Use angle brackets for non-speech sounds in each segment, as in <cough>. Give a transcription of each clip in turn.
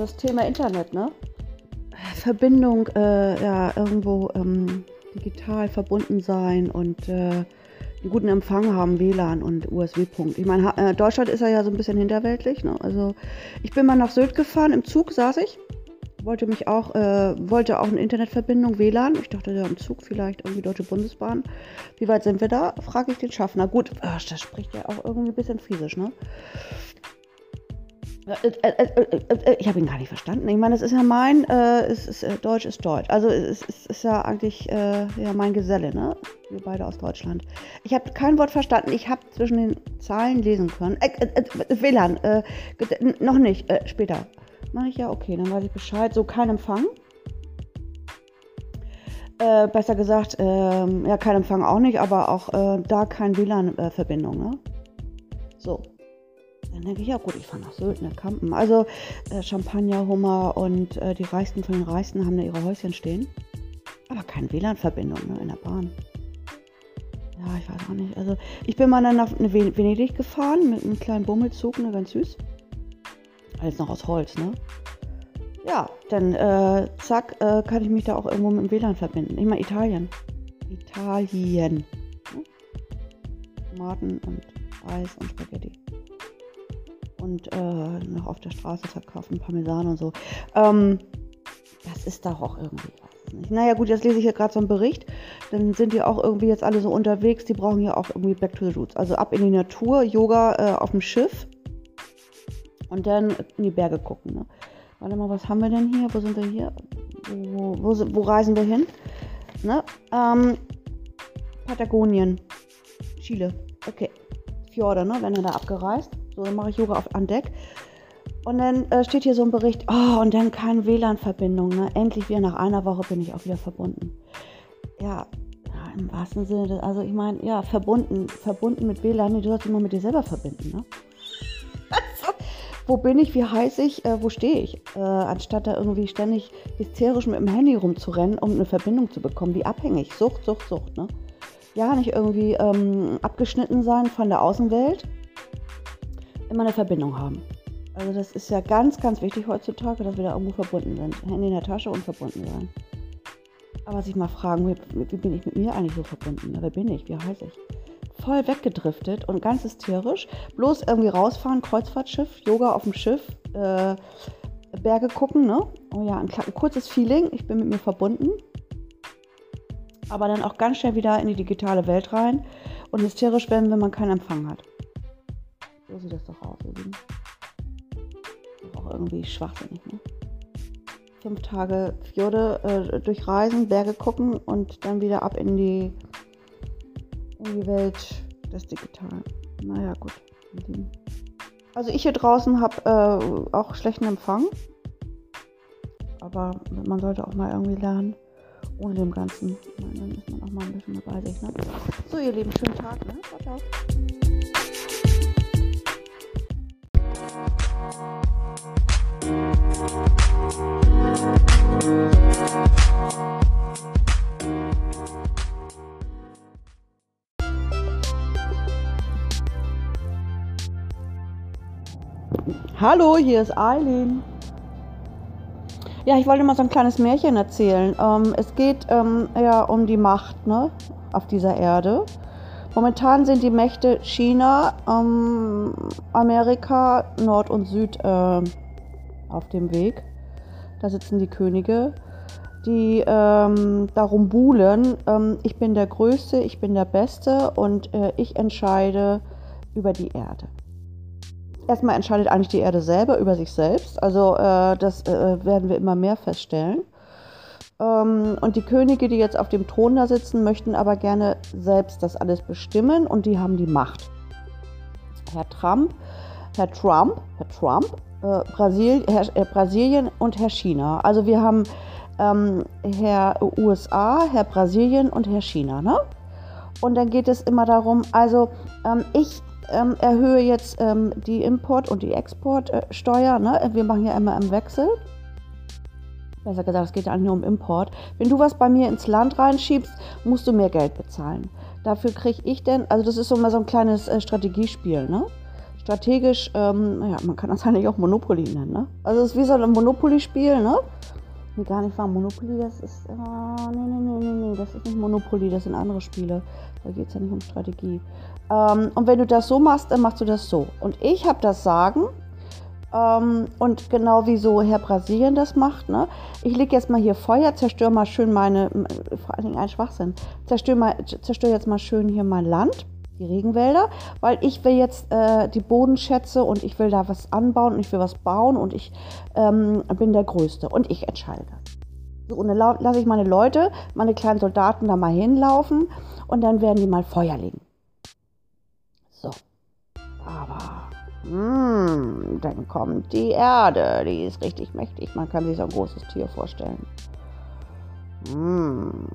Ja, das Thema Internet, ne? Verbindung, äh, ja, irgendwo ähm, digital verbunden sein und äh, einen guten Empfang haben, WLAN und USB-Punkt. Ich meine, äh, Deutschland ist ja so ein bisschen hinterweltlich. Ne? Also ich bin mal nach Sylt gefahren, im Zug saß ich, wollte mich auch, äh, wollte auch eine Internetverbindung, WLAN. Ich dachte, ja, im Zug vielleicht irgendwie Deutsche Bundesbahn. Wie weit sind wir da? Frage ich den Schaffner. Gut, ach, das spricht ja auch irgendwie ein bisschen Friesisch, ne? Äh, äh, äh, ich habe ihn gar nicht verstanden. Ich meine, es ist ja mein, äh, es ist, äh, Deutsch ist Deutsch. Also es, es ist ja eigentlich äh, ja, mein Geselle, ne? Wir beide aus Deutschland. Ich habe kein Wort verstanden. Ich habe zwischen den Zahlen lesen können. WLAN, noch nicht, später. Mache ich ja, okay, dann weiß ich Bescheid. So, kein Empfang. besser gesagt, ähm, ja, kein Empfang auch nicht, aber auch da keine WLAN-Verbindung, ne? So, dann denke ich, ja gut, ich fahre nach Sylt, ne, Kampen. Also äh, Champagner, Hummer und äh, die Reichsten von den Reichsten haben da ihre Häuschen stehen. Aber keine WLAN-Verbindung ne, in der Bahn. Ja, ich weiß auch nicht. Also ich bin mal dann nach Venedig gefahren mit einem kleinen Bummelzug, ne, ganz süß. Alles noch aus Holz, ne? Ja, dann äh, zack, äh, kann ich mich da auch irgendwo mit dem WLAN verbinden. Ich meine Italien. Italien. Ne? Tomaten und Reis und Spaghetti und äh, noch auf der Straße verkaufen, Parmesan und so. Ähm, das ist doch auch irgendwie, weiß nicht. Naja, gut, jetzt lese ich ja gerade so einen Bericht. Dann sind die auch irgendwie jetzt alle so unterwegs. Die brauchen ja auch irgendwie Back to the Roots. Also ab in die Natur, Yoga äh, auf dem Schiff und dann in die Berge gucken. Ne? Warte mal, was haben wir denn hier? Wo sind wir hier? Wo, wo, wo reisen wir hin? Ne? Ähm, Patagonien, Chile. Okay. Fjorde, ne? Wenn er da abgereist. So, dann mache ich Yoga auf, an Deck. Und dann äh, steht hier so ein Bericht, oh, und dann keine WLAN-Verbindung. Ne? Endlich wieder nach einer Woche bin ich auch wieder verbunden. Ja, ja im wahrsten Sinne, also ich meine, ja, verbunden, verbunden mit WLAN, du sollst mal mit dir selber verbinden. Ne? Wo bin ich, wie heiß ich, äh, wo stehe ich? Äh, anstatt da irgendwie ständig hysterisch mit dem Handy rumzurennen, um eine Verbindung zu bekommen. Wie abhängig. Sucht, Sucht, Sucht. Ne? Ja, nicht irgendwie ähm, abgeschnitten sein von der Außenwelt immer eine Verbindung haben. Also das ist ja ganz, ganz wichtig heutzutage, dass wir da irgendwo verbunden sind. Handy in der Tasche und verbunden sein. Aber sich mal fragen, wie, bin ich mit mir eigentlich so verbunden? Wer bin ich? Wie heiße ich? Voll weggedriftet und ganz hysterisch. Bloß irgendwie rausfahren, Kreuzfahrtschiff, Yoga auf dem Schiff, äh, Berge gucken, ne? Oh ja, ein, ein kurzes Feeling, ich bin mit mir verbunden. Aber dann auch ganz schnell wieder in die digitale Welt rein und hysterisch werden, wenn man keinen Empfang hat. So sieht das doch aus, ihr Lieben. Auch irgendwie schwachsinnig, ne? Fünf Tage Fjorde äh, durchreisen, Berge gucken und dann wieder ab in die, in die Welt des Digitalen. Naja, gut. Also ich hier draußen habe äh, auch schlechten Empfang. Aber man sollte auch mal irgendwie lernen, ohne dem Ganzen. Dann ist man auch mal ein bisschen dabei. Ne? So, ihr Lieben, schönen Tag. Ne? Ciao, ciao. Hallo, hier ist Eileen. Ja, ich wollte mal so ein kleines Märchen erzählen. Ähm, es geht ähm, ja um die Macht ne, auf dieser Erde. Momentan sind die Mächte China, ähm, Amerika, Nord und Süd äh, auf dem Weg. Da sitzen die Könige, die ähm, darum buhlen, ähm, ich bin der Größte, ich bin der Beste und äh, ich entscheide über die Erde. Erstmal entscheidet eigentlich die Erde selber über sich selbst. Also äh, das äh, werden wir immer mehr feststellen. Ähm, und die Könige, die jetzt auf dem Thron da sitzen, möchten aber gerne selbst das alles bestimmen und die haben die Macht. Herr Trump, Herr Trump, Herr Trump, äh, Brasil, Herr, äh, Brasilien und Herr China. Also wir haben ähm, Herr USA, Herr Brasilien und Herr China. Ne? Und dann geht es immer darum, also ähm, ich ähm, erhöhe jetzt ähm, die Import- und die Exportsteuer. Ne? Wir machen ja immer im Wechsel besser gesagt, es geht ja nur um Import. Wenn du was bei mir ins Land reinschiebst, musst du mehr Geld bezahlen. Dafür kriege ich denn, also das ist so mal so ein kleines äh, Strategiespiel, ne? strategisch, ähm, naja, man kann das <laughs> eigentlich auch Monopoly nennen, ne? Also es ist wie so ein Monopoly-Spiel, ne? Nee, gar nicht wahr. Monopoly, das ist, äh, nee, nee, nee, nee, nee, das ist nicht Monopoly, das sind andere Spiele. Da geht es ja nicht um Strategie. Ähm, und wenn du das so machst, dann machst du das so. Und ich habe das Sagen ähm, und genau wie so Herr Brasilien das macht, ne? Ich lege jetzt mal hier Feuer, zerstöre mal schön meine, vor allen Dingen ein Schwachsinn, zerstöre, mal, zerstöre jetzt mal schön hier mein Land, die Regenwälder, weil ich will jetzt äh, die Bodenschätze und ich will da was anbauen und ich will was bauen und ich ähm, bin der Größte und ich entscheide. So, und dann lasse ich meine Leute, meine kleinen Soldaten da mal hinlaufen und dann werden die mal Feuer legen. So. Aber hm, dann kommt die Erde, die ist richtig mächtig. Man kann sich so ein großes Tier vorstellen. Hm.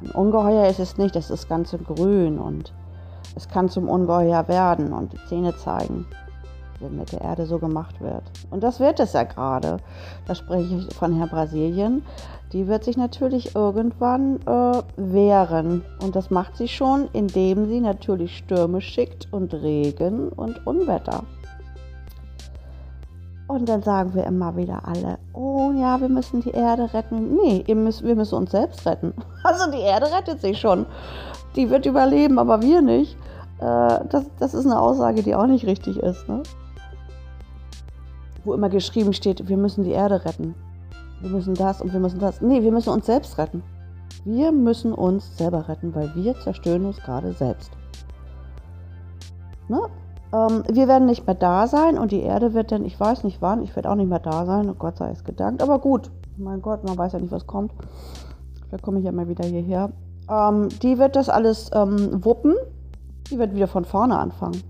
Ein Ungeheuer ist es nicht, das ist ganz grün und es kann zum Ungeheuer werden und die Zähne zeigen, wenn mit der Erde so gemacht wird. Und das wird es ja gerade. Da spreche ich von Herr Brasilien die wird sich natürlich irgendwann äh, wehren. Und das macht sie schon, indem sie natürlich Stürme schickt und Regen und Unwetter. Und dann sagen wir immer wieder alle, oh ja, wir müssen die Erde retten. Nee, müsst, wir müssen uns selbst retten. <laughs> Also die Erde rettet sich schon. Die wird überleben, aber wir nicht. Äh, das, das ist eine Aussage, die auch nicht richtig ist. Ne? Wo immer geschrieben steht, wir müssen die Erde retten wir müssen das und wir müssen das. Nee, wir müssen uns selbst retten. Wir müssen uns selber retten, weil wir zerstören uns gerade selbst. Ne? Ähm, wir werden nicht mehr da sein und die Erde wird dann, ich weiß nicht wann, ich werde auch nicht mehr da sein, oh Gott sei es gedankt. Aber gut, mein Gott, man weiß ja nicht, was kommt. Vielleicht komme ich ja mal wieder hierher. Ähm, die wird das alles ähm, wuppen. Die wird wieder von vorne anfangen.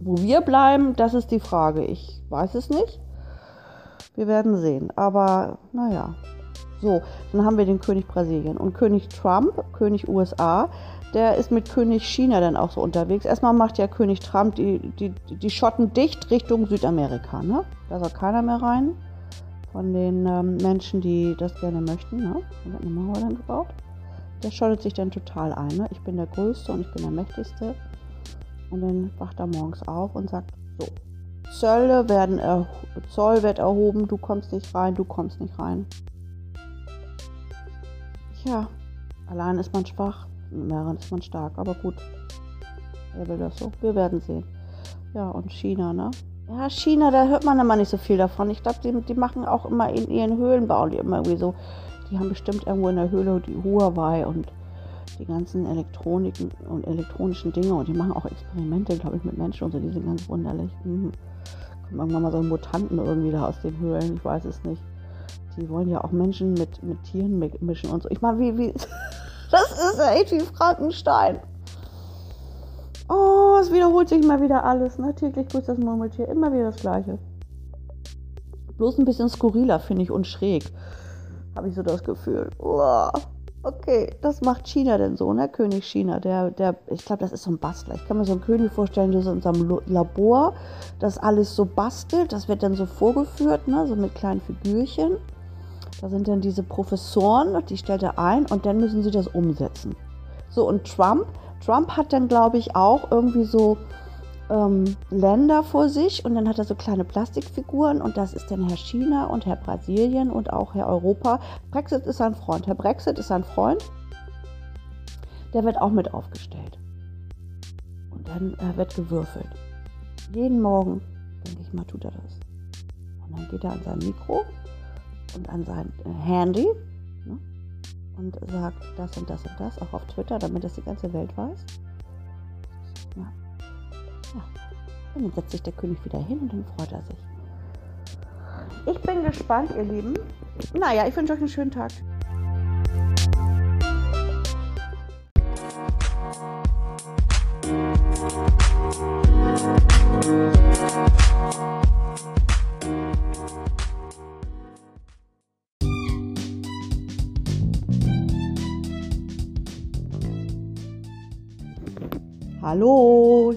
Wo wir bleiben, das ist die Frage. Ich weiß es nicht. Wir werden sehen. Aber naja. So, dann haben wir den König Brasilien und König Trump, König USA, der ist mit König China dann auch so unterwegs. Erstmal macht ja König Trump die, die, die Schotten dicht Richtung Südamerika. Ne? Da soll keiner mehr rein von den ähm, Menschen, die das gerne möchten. Ne? Da wird eine Mauer dann gebaut. Der schottet sich dann total ein. Ne? Ich bin der Größte und ich bin der Mächtigste. Und dann wacht er morgens auf und sagt, so, Zölle werden er Zoll wird erhoben, du kommst nicht rein, du kommst nicht rein. Tja, allein ist man schwach, mit mehreren ist man stark, aber gut. Er will das so. Wir werden sehen. Ja, und China, ne? Ja, China, da hört man immer nicht so viel davon. Ich glaube, die, die machen auch immer in ihren Höhlen, bauen die immer irgendwie so. Die haben bestimmt irgendwo in der Höhle die Huawei und die ganzen Elektroniken und elektronischen Dinge und die machen auch Experimente, glaube ich, mit Menschen und so, die sind ganz wunderlich. Mhm. Kommen irgendwann mal so Mutanten irgendwie da aus den Höhlen, ich weiß es nicht. Die wollen ja auch Menschen mit, mit Tieren mischen und so. Ich meine, wie, wie, <laughs> das ist echt wie Frankenstein. Oh, es wiederholt sich immer wieder alles, ne? Täglich grüßt das Murmeltier, immer wieder das Gleiche. Bloß ein bisschen skurriler, finde ich, und schräg. Habe ich so das Gefühl. Uah. Okay, das macht China denn so, ne? König China, der, der, ich glaube, das ist so ein Bastler. Ich kann mir so einen König vorstellen, der so in seinem Labor das alles so bastelt. Das wird dann so vorgeführt, ne? So mit kleinen Figürchen. Da sind dann diese Professoren, die stellt er ein und dann müssen sie das umsetzen. So, und Trump, Trump hat dann, glaube ich, auch irgendwie so ähm, Länder vor sich und dann hat er so kleine Plastikfiguren und das ist dann Herr China und Herr Brasilien und auch Herr Europa. Brexit ist sein Freund. Herr Brexit ist sein Freund. Der wird auch mit aufgestellt. Und dann äh, wird gewürfelt. Jeden Morgen, denke ich mal, tut er das. Und dann geht er an sein Mikro und an sein äh, Handy ne, und sagt das und das und das, auch auf Twitter, damit das die ganze Welt weiß. Ja. Ja. Dann setzt sich der König wieder hin und dann freut er sich. Ich bin gespannt, ihr Lieben. Naja, ich wünsche euch einen schönen Tag. Hallo,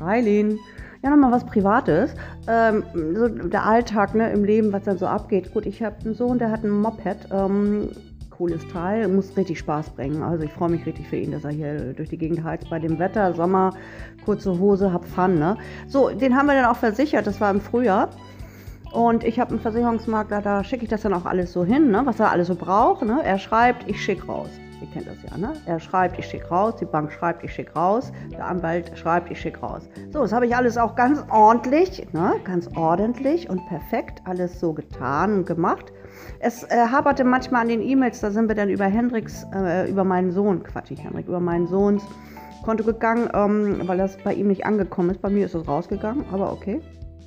Eileen. Ja, nochmal was Privates. Ähm, so der Alltag ne, im Leben, was dann so abgeht. Gut, ich habe einen Sohn, der hat ein Moped. Ähm, cooles Teil. Muss richtig Spaß bringen. Also ich freue mich richtig für ihn, dass er hier durch die Gegend heizt. Bei dem Wetter, Sommer, kurze Hose, hab Fun, ne? So, den haben wir dann auch versichert. Das war im Frühjahr. Und ich habe einen Versicherungsmakler, da schicke ich das dann auch alles so hin, ne, was er alles so braucht. Ne? Er schreibt, ich schicke raus. Ihr kennt das ja, ne? Er schreibt, ich schicke raus, die Bank schreibt, ich schicke raus, der Anwalt schreibt, ich schicke raus. So, das habe ich alles auch ganz ordentlich, ne? ganz ordentlich und perfekt alles so getan und gemacht. Es äh, haperte manchmal an den E-Mails, da sind wir dann über Hendricks, äh, über meinen Sohn, Quatsch, nicht Hendrik, über meinen Sohns Konto gegangen, ähm, weil das bei ihm nicht angekommen ist. Bei mir ist es rausgegangen, aber okay.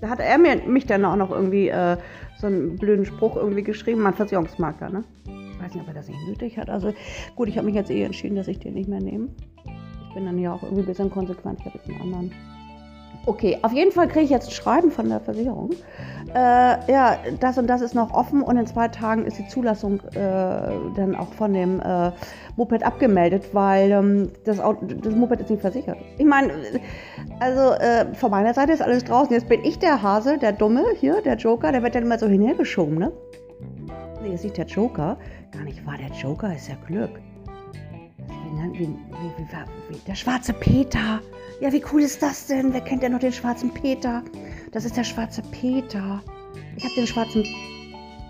Da hat er mir, mich dann auch noch irgendwie äh, so einen blöden Spruch irgendwie geschrieben, mein Versicherungsmakler, ne? Ich weiß nicht, ob er das nicht nötig hat. Also gut, ich habe mich jetzt eh entschieden, dass ich den nicht mehr nehme. Ich bin dann ja auch irgendwie ein bisschen konsequent. Ich habe jetzt einen anderen. Okay, auf jeden Fall kriege ich jetzt ein Schreiben von der Versicherung. Äh, ja, das und das ist noch offen und in zwei Tagen ist die Zulassung äh, dann auch von dem äh, Moped abgemeldet, weil ähm, das, Auto, das Moped ist nicht versichert. Ich meine, also äh, von meiner Seite ist alles draußen. Jetzt bin ich der Hase, der Dumme hier, der Joker, der wird dann immer so hinhergeschoben, ne? Nee, ist nicht der Joker. Gar nicht wahr, der Joker ist ja Glück. Wie, wie, wie, der schwarze Peter. Ja, wie cool ist das denn? Wer kennt denn noch den schwarzen Peter? Das ist der schwarze Peter. Ich habe den schwarzen,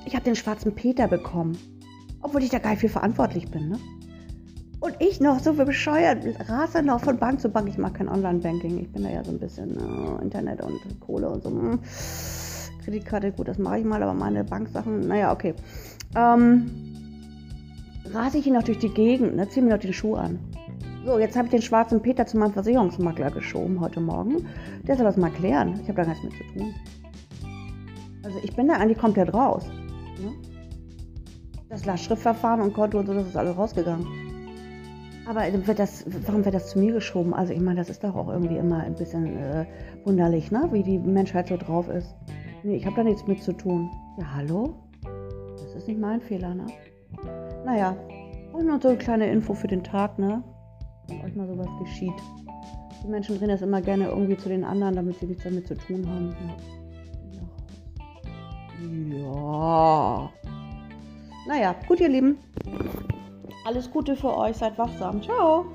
ich habe den schwarzen Peter bekommen, obwohl ich da gar nicht für verantwortlich bin, ne? Und ich noch so bescheuert, rase noch von Bank zu Bank. Ich mache kein Online-Banking. Ich bin da ja so ein bisschen äh, Internet und Kohle und so. Hm. Kreditkarte, gut, das mache ich mal, aber meine Banksachen, naja, okay. Ähm, rase ich ihn noch durch die Gegend, ne, ziehe mir noch den Schuh an. So, jetzt habe ich den schwarzen Peter zu meinem Versicherungsmakler geschoben heute Morgen. Der soll das mal klären. Ich habe da nichts mit zu tun. Also ich bin da eigentlich komplett raus. Ne? Das Lastschriftverfahren und Konto und so, das ist alles rausgegangen. Aber wird das, warum wird das zu mir geschoben? Also ich meine, das ist doch auch irgendwie immer ein bisschen äh, wunderlich, ne? wie die Menschheit so drauf ist. Nee, ich habe da nichts mit zu tun. Ja, hallo? Das ist nicht mein Fehler, ne? Naja, und noch so eine kleine Info für den Tag, ne? wenn euch mal sowas geschieht. Die Menschen drehen das immer gerne irgendwie zu den anderen, damit sie nichts damit zu tun haben. Ja. Naja, gut, ihr Lieben. Alles Gute für euch. Seid wachsam. Ciao.